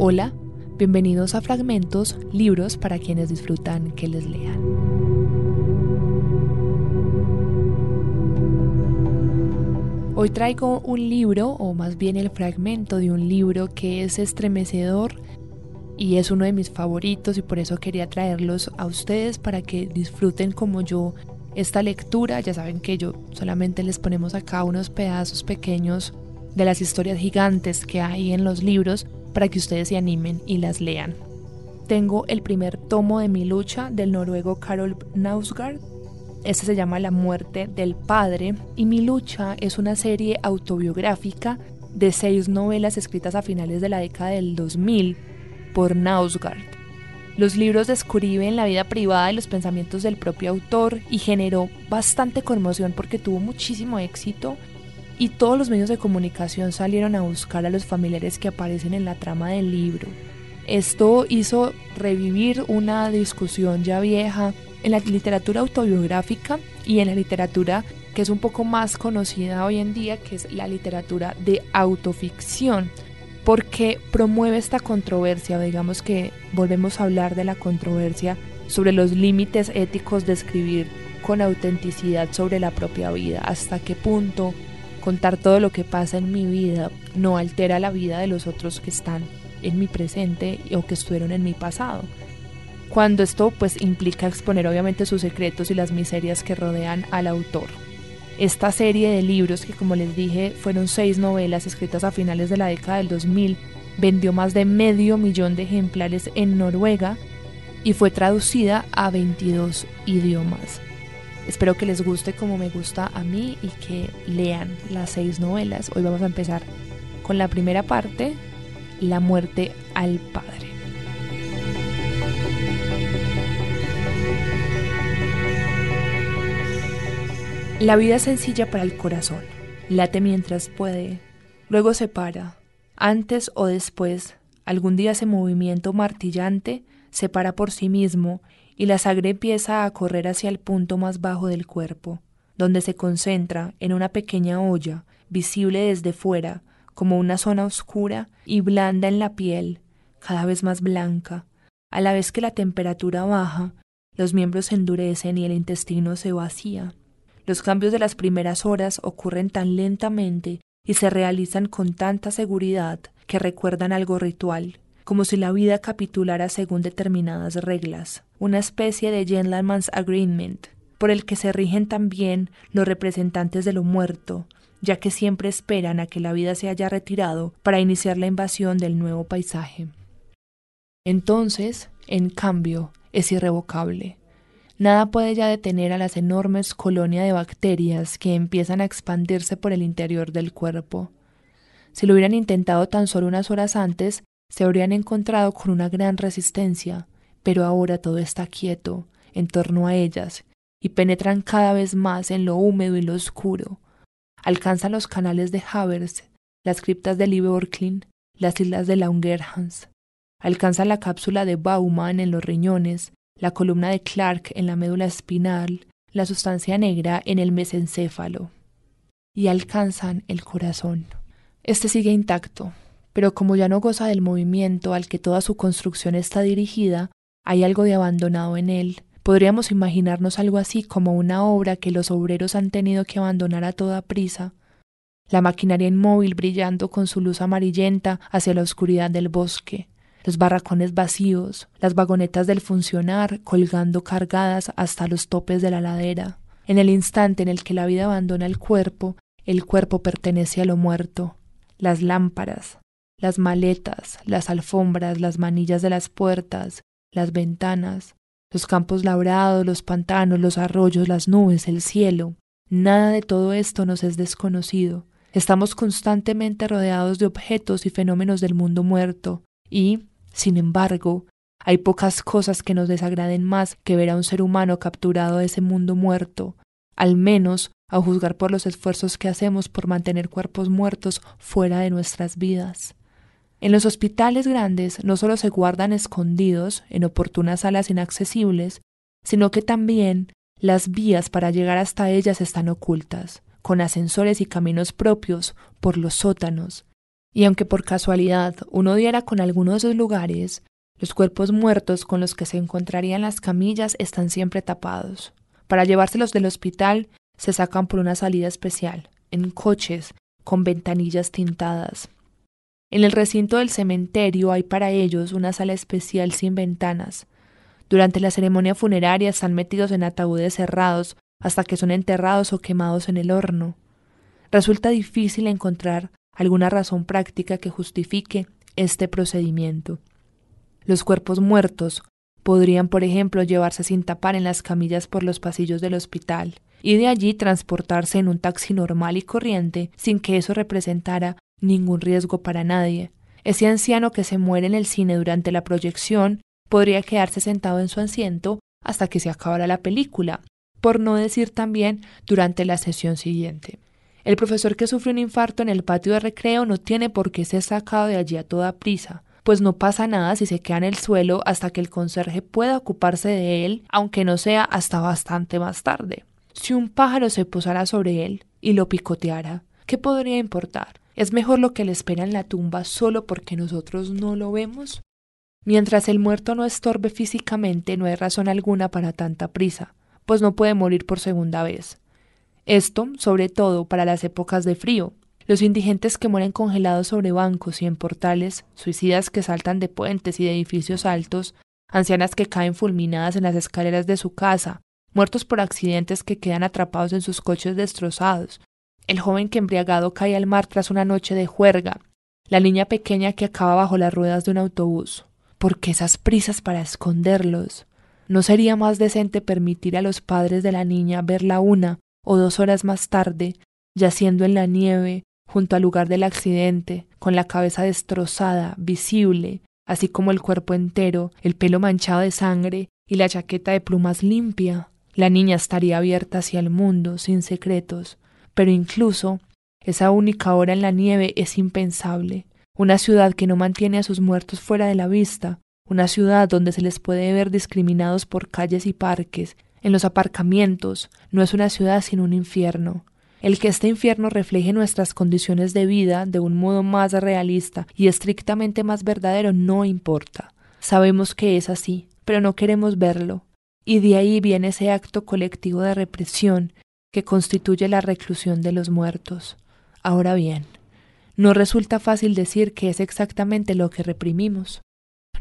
Hola, bienvenidos a Fragmentos, libros para quienes disfrutan que les lean. Hoy traigo un libro, o más bien el fragmento de un libro que es estremecedor y es uno de mis favoritos y por eso quería traerlos a ustedes para que disfruten como yo esta lectura. Ya saben que yo solamente les ponemos acá unos pedazos pequeños de las historias gigantes que hay en los libros para que ustedes se animen y las lean. Tengo el primer tomo de mi lucha del noruego Karol Nausgaard. Este se llama La muerte del padre y Mi lucha es una serie autobiográfica de seis novelas escritas a finales de la década del 2000 por Nausgaard. Los libros describen la vida privada y los pensamientos del propio autor y generó bastante conmoción porque tuvo muchísimo éxito y todos los medios de comunicación salieron a buscar a los familiares que aparecen en la trama del libro. Esto hizo revivir una discusión ya vieja en la literatura autobiográfica y en la literatura que es un poco más conocida hoy en día, que es la literatura de autoficción, porque promueve esta controversia, digamos que volvemos a hablar de la controversia sobre los límites éticos de escribir con autenticidad sobre la propia vida, hasta qué punto Contar todo lo que pasa en mi vida no altera la vida de los otros que están en mi presente o que estuvieron en mi pasado. Cuando esto pues implica exponer obviamente sus secretos y las miserias que rodean al autor. Esta serie de libros que como les dije fueron seis novelas escritas a finales de la década del 2000 vendió más de medio millón de ejemplares en Noruega y fue traducida a 22 idiomas. Espero que les guste como me gusta a mí y que lean las seis novelas. Hoy vamos a empezar con la primera parte, La muerte al padre. La vida es sencilla para el corazón. Late mientras puede, luego se para. Antes o después, algún día ese movimiento martillante se para por sí mismo y la sangre empieza a correr hacia el punto más bajo del cuerpo, donde se concentra en una pequeña olla, visible desde fuera, como una zona oscura y blanda en la piel, cada vez más blanca. A la vez que la temperatura baja, los miembros se endurecen y el intestino se vacía. Los cambios de las primeras horas ocurren tan lentamente y se realizan con tanta seguridad que recuerdan algo ritual, como si la vida capitulara según determinadas reglas, una especie de gentleman's agreement, por el que se rigen también los representantes de lo muerto, ya que siempre esperan a que la vida se haya retirado para iniciar la invasión del nuevo paisaje. Entonces, en cambio, es irrevocable. Nada puede ya detener a las enormes colonias de bacterias que empiezan a expandirse por el interior del cuerpo. Si lo hubieran intentado tan solo unas horas antes, se habrían encontrado con una gran resistencia, pero ahora todo está quieto en torno a ellas y penetran cada vez más en lo húmedo y lo oscuro. Alcanzan los canales de Havers, las criptas de Liverklin, las islas de Langerhans. Alcanzan la cápsula de Baumann en los riñones, la columna de Clark en la médula espinal, la sustancia negra en el mesencéfalo. Y alcanzan el corazón. Este sigue intacto, pero como ya no goza del movimiento al que toda su construcción está dirigida, hay algo de abandonado en él. Podríamos imaginarnos algo así como una obra que los obreros han tenido que abandonar a toda prisa, la maquinaria inmóvil brillando con su luz amarillenta hacia la oscuridad del bosque, los barracones vacíos, las vagonetas del funcionar colgando cargadas hasta los topes de la ladera. En el instante en el que la vida abandona el cuerpo, el cuerpo pertenece a lo muerto. Las lámparas, las maletas, las alfombras, las manillas de las puertas, las ventanas, los campos labrados, los pantanos, los arroyos, las nubes, el cielo. Nada de todo esto nos es desconocido. Estamos constantemente rodeados de objetos y fenómenos del mundo muerto, y, sin embargo, hay pocas cosas que nos desagraden más que ver a un ser humano capturado de ese mundo muerto, al menos a juzgar por los esfuerzos que hacemos por mantener cuerpos muertos fuera de nuestras vidas. En los hospitales grandes no solo se guardan escondidos en oportunas salas inaccesibles, sino que también las vías para llegar hasta ellas están ocultas, con ascensores y caminos propios por los sótanos. Y aunque por casualidad uno diera con alguno de esos lugares, los cuerpos muertos con los que se encontrarían las camillas están siempre tapados. Para llevárselos del hospital se sacan por una salida especial, en coches, con ventanillas tintadas. En el recinto del cementerio hay para ellos una sala especial sin ventanas. Durante la ceremonia funeraria están metidos en ataúdes cerrados hasta que son enterrados o quemados en el horno. Resulta difícil encontrar alguna razón práctica que justifique este procedimiento. Los cuerpos muertos podrían, por ejemplo, llevarse sin tapar en las camillas por los pasillos del hospital y de allí transportarse en un taxi normal y corriente sin que eso representara ningún riesgo para nadie. Ese anciano que se muere en el cine durante la proyección podría quedarse sentado en su asiento hasta que se acabara la película, por no decir también durante la sesión siguiente. El profesor que sufre un infarto en el patio de recreo no tiene por qué ser sacado de allí a toda prisa, pues no pasa nada si se queda en el suelo hasta que el conserje pueda ocuparse de él, aunque no sea hasta bastante más tarde. Si un pájaro se posara sobre él y lo picoteara, ¿qué podría importar? ¿Es mejor lo que le espera en la tumba solo porque nosotros no lo vemos? Mientras el muerto no estorbe físicamente, no hay razón alguna para tanta prisa, pues no puede morir por segunda vez. Esto, sobre todo, para las épocas de frío. Los indigentes que mueren congelados sobre bancos y en portales, suicidas que saltan de puentes y de edificios altos, ancianas que caen fulminadas en las escaleras de su casa, muertos por accidentes que quedan atrapados en sus coches destrozados, el joven que embriagado cae al mar tras una noche de juerga, la niña pequeña que acaba bajo las ruedas de un autobús. ¿Por qué esas prisas para esconderlos? ¿No sería más decente permitir a los padres de la niña verla una o dos horas más tarde, yaciendo en la nieve, junto al lugar del accidente, con la cabeza destrozada, visible, así como el cuerpo entero, el pelo manchado de sangre y la chaqueta de plumas limpia? La niña estaría abierta hacia el mundo, sin secretos, pero incluso esa única hora en la nieve es impensable. Una ciudad que no mantiene a sus muertos fuera de la vista, una ciudad donde se les puede ver discriminados por calles y parques, en los aparcamientos, no es una ciudad sino un infierno. El que este infierno refleje nuestras condiciones de vida de un modo más realista y estrictamente más verdadero no importa. Sabemos que es así, pero no queremos verlo. Y de ahí viene ese acto colectivo de represión que constituye la reclusión de los muertos. Ahora bien, no resulta fácil decir qué es exactamente lo que reprimimos.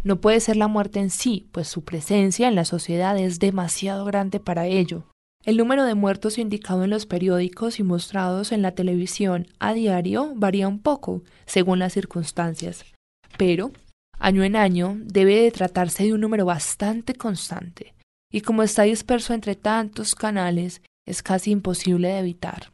No puede ser la muerte en sí, pues su presencia en la sociedad es demasiado grande para ello. El número de muertos indicado en los periódicos y mostrados en la televisión a diario varía un poco, según las circunstancias, pero, año en año, debe de tratarse de un número bastante constante, y como está disperso entre tantos canales es casi imposible de evitar.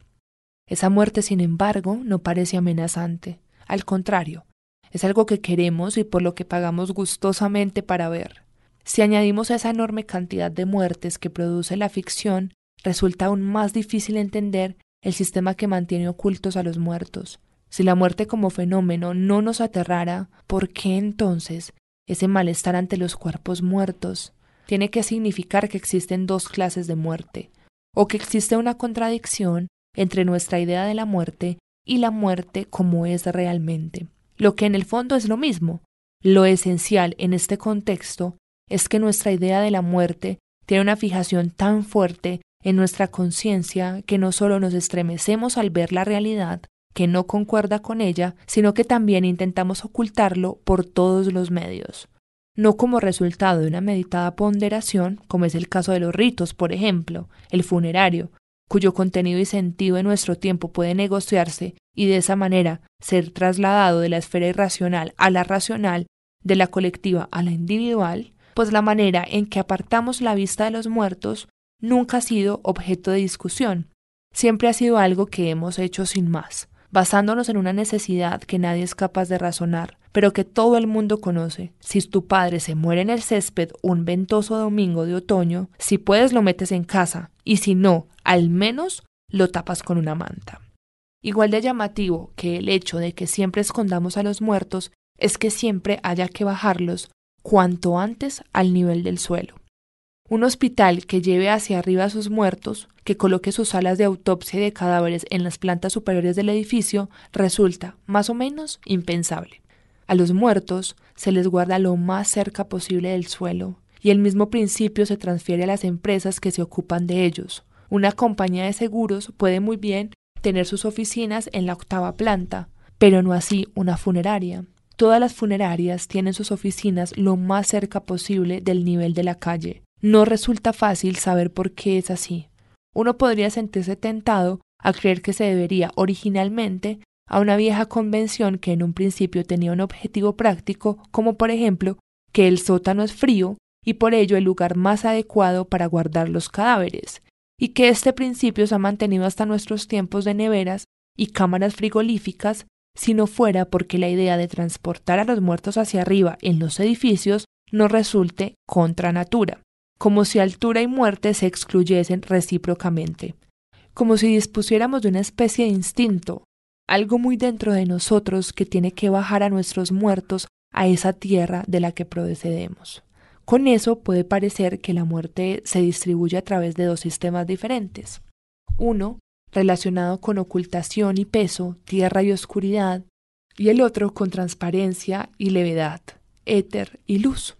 Esa muerte, sin embargo, no parece amenazante. Al contrario, es algo que queremos y por lo que pagamos gustosamente para ver. Si añadimos a esa enorme cantidad de muertes que produce la ficción, resulta aún más difícil entender el sistema que mantiene ocultos a los muertos. Si la muerte como fenómeno no nos aterrara, ¿por qué entonces ese malestar ante los cuerpos muertos? Tiene que significar que existen dos clases de muerte, o que existe una contradicción entre nuestra idea de la muerte y la muerte como es realmente, lo que en el fondo es lo mismo. Lo esencial en este contexto es que nuestra idea de la muerte tiene una fijación tan fuerte en nuestra conciencia que no solo nos estremecemos al ver la realidad que no concuerda con ella, sino que también intentamos ocultarlo por todos los medios no como resultado de una meditada ponderación, como es el caso de los ritos, por ejemplo, el funerario, cuyo contenido y sentido en nuestro tiempo puede negociarse y de esa manera ser trasladado de la esfera irracional a la racional, de la colectiva a la individual, pues la manera en que apartamos la vista de los muertos nunca ha sido objeto de discusión, siempre ha sido algo que hemos hecho sin más, basándonos en una necesidad que nadie es capaz de razonar, pero que todo el mundo conoce. Si tu padre se muere en el césped un ventoso domingo de otoño, si puedes lo metes en casa, y si no, al menos lo tapas con una manta. Igual de llamativo que el hecho de que siempre escondamos a los muertos es que siempre haya que bajarlos cuanto antes al nivel del suelo. Un hospital que lleve hacia arriba a sus muertos, que coloque sus salas de autopsia y de cadáveres en las plantas superiores del edificio, resulta, más o menos, impensable. A los muertos se les guarda lo más cerca posible del suelo, y el mismo principio se transfiere a las empresas que se ocupan de ellos. Una compañía de seguros puede muy bien tener sus oficinas en la octava planta, pero no así una funeraria. Todas las funerarias tienen sus oficinas lo más cerca posible del nivel de la calle, no resulta fácil saber por qué es así. Uno podría sentirse tentado a creer que se debería originalmente a una vieja convención que en un principio tenía un objetivo práctico, como por ejemplo que el sótano es frío y por ello el lugar más adecuado para guardar los cadáveres, y que este principio se ha mantenido hasta nuestros tiempos de neveras y cámaras frigoríficas, si no fuera porque la idea de transportar a los muertos hacia arriba en los edificios no resulte contra natura como si altura y muerte se excluyesen recíprocamente, como si dispusiéramos de una especie de instinto, algo muy dentro de nosotros que tiene que bajar a nuestros muertos a esa tierra de la que procedemos. Con eso puede parecer que la muerte se distribuye a través de dos sistemas diferentes. Uno, relacionado con ocultación y peso, tierra y oscuridad, y el otro con transparencia y levedad, éter y luz.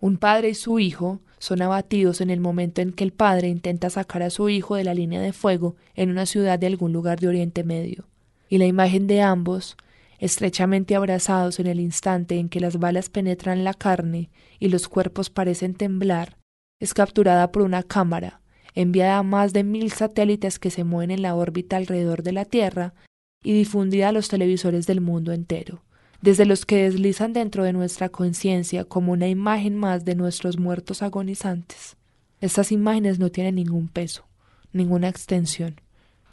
Un padre y su hijo son abatidos en el momento en que el padre intenta sacar a su hijo de la línea de fuego en una ciudad de algún lugar de Oriente Medio, y la imagen de ambos, estrechamente abrazados en el instante en que las balas penetran la carne y los cuerpos parecen temblar, es capturada por una cámara, enviada a más de mil satélites que se mueven en la órbita alrededor de la Tierra y difundida a los televisores del mundo entero desde los que deslizan dentro de nuestra conciencia como una imagen más de nuestros muertos agonizantes. Estas imágenes no tienen ningún peso, ninguna extensión,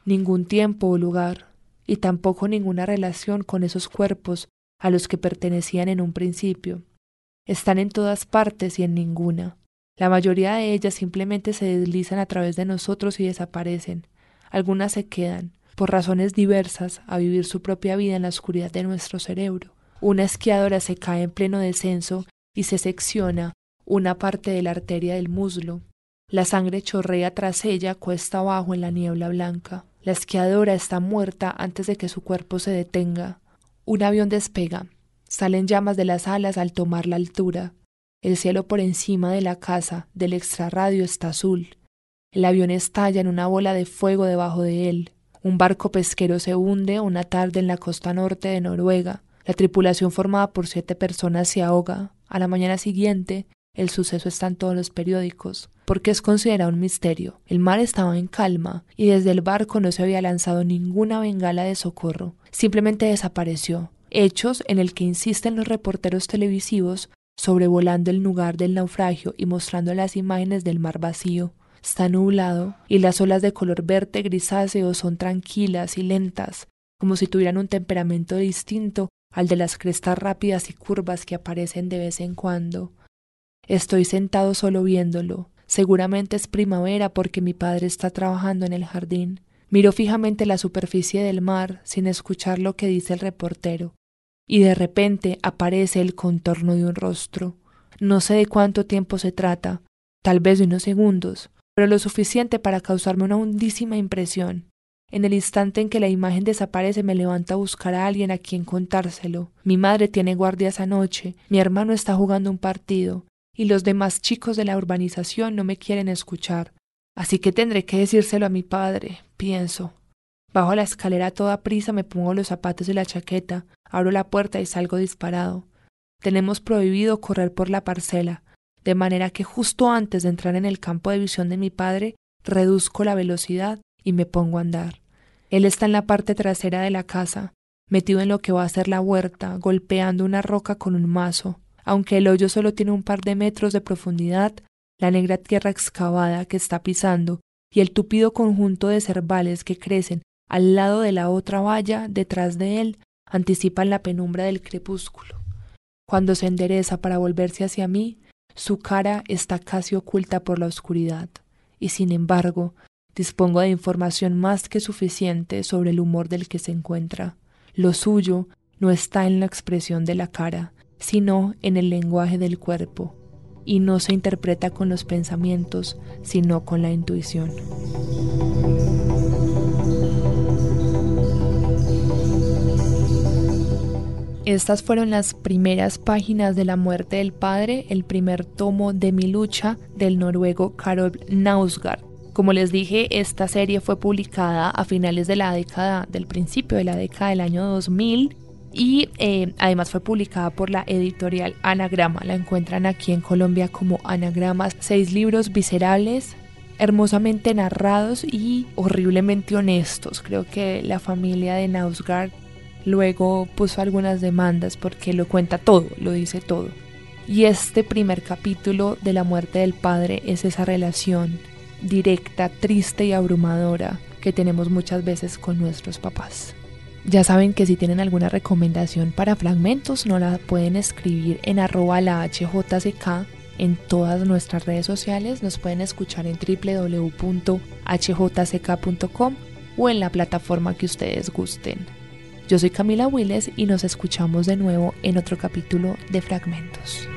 ningún tiempo o lugar, y tampoco ninguna relación con esos cuerpos a los que pertenecían en un principio. Están en todas partes y en ninguna. La mayoría de ellas simplemente se deslizan a través de nosotros y desaparecen. Algunas se quedan, por razones diversas, a vivir su propia vida en la oscuridad de nuestro cerebro. Una esquiadora se cae en pleno descenso y se secciona una parte de la arteria del muslo. La sangre chorrea tras ella cuesta abajo en la niebla blanca. La esquiadora está muerta antes de que su cuerpo se detenga. Un avión despega. Salen llamas de las alas al tomar la altura. El cielo por encima de la casa del extrarradio está azul. El avión estalla en una bola de fuego debajo de él. Un barco pesquero se hunde una tarde en la costa norte de Noruega. La tripulación formada por siete personas se ahoga. A la mañana siguiente, el suceso está en todos los periódicos, porque es considerado un misterio. El mar estaba en calma y desde el barco no se había lanzado ninguna bengala de socorro. Simplemente desapareció. Hechos en el que insisten los reporteros televisivos sobrevolando el lugar del naufragio y mostrando las imágenes del mar vacío. Está nublado y las olas de color verde grisáceo son tranquilas y lentas, como si tuvieran un temperamento distinto al de las crestas rápidas y curvas que aparecen de vez en cuando. Estoy sentado solo viéndolo. Seguramente es primavera porque mi padre está trabajando en el jardín. Miro fijamente la superficie del mar sin escuchar lo que dice el reportero. Y de repente aparece el contorno de un rostro. No sé de cuánto tiempo se trata, tal vez de unos segundos, pero lo suficiente para causarme una hondísima impresión. En el instante en que la imagen desaparece me levanto a buscar a alguien a quien contárselo. Mi madre tiene guardia esa noche, mi hermano está jugando un partido, y los demás chicos de la urbanización no me quieren escuchar. Así que tendré que decírselo a mi padre, pienso. Bajo la escalera a toda prisa me pongo los zapatos y la chaqueta, abro la puerta y salgo disparado. Tenemos prohibido correr por la parcela, de manera que justo antes de entrar en el campo de visión de mi padre, reduzco la velocidad y me pongo a andar. Él está en la parte trasera de la casa, metido en lo que va a ser la huerta, golpeando una roca con un mazo. Aunque el hoyo solo tiene un par de metros de profundidad, la negra tierra excavada que está pisando y el tupido conjunto de cervales que crecen al lado de la otra valla detrás de él anticipan la penumbra del crepúsculo. Cuando se endereza para volverse hacia mí, su cara está casi oculta por la oscuridad, y sin embargo Dispongo de información más que suficiente sobre el humor del que se encuentra. Lo suyo no está en la expresión de la cara, sino en el lenguaje del cuerpo. y no se interpreta con los pensamientos, sino con la intuición. Estas fueron las primeras páginas de La muerte del padre, el primer tomo de mi lucha del noruego Karol Nausgaard. Como les dije, esta serie fue publicada a finales de la década, del principio de la década del año 2000 y eh, además fue publicada por la editorial Anagrama. La encuentran aquí en Colombia como Anagramas, seis libros viscerales, hermosamente narrados y horriblemente honestos. Creo que la familia de Nausgard Luego puso algunas demandas porque lo cuenta todo, lo dice todo. Y este primer capítulo de la muerte del padre es esa relación directa, triste y abrumadora que tenemos muchas veces con nuestros papás. Ya saben que si tienen alguna recomendación para fragmentos, no la pueden escribir en arroba la HJCK en todas nuestras redes sociales. Nos pueden escuchar en www.hjck.com o en la plataforma que ustedes gusten. Yo soy Camila Willes y nos escuchamos de nuevo en otro capítulo de Fragmentos.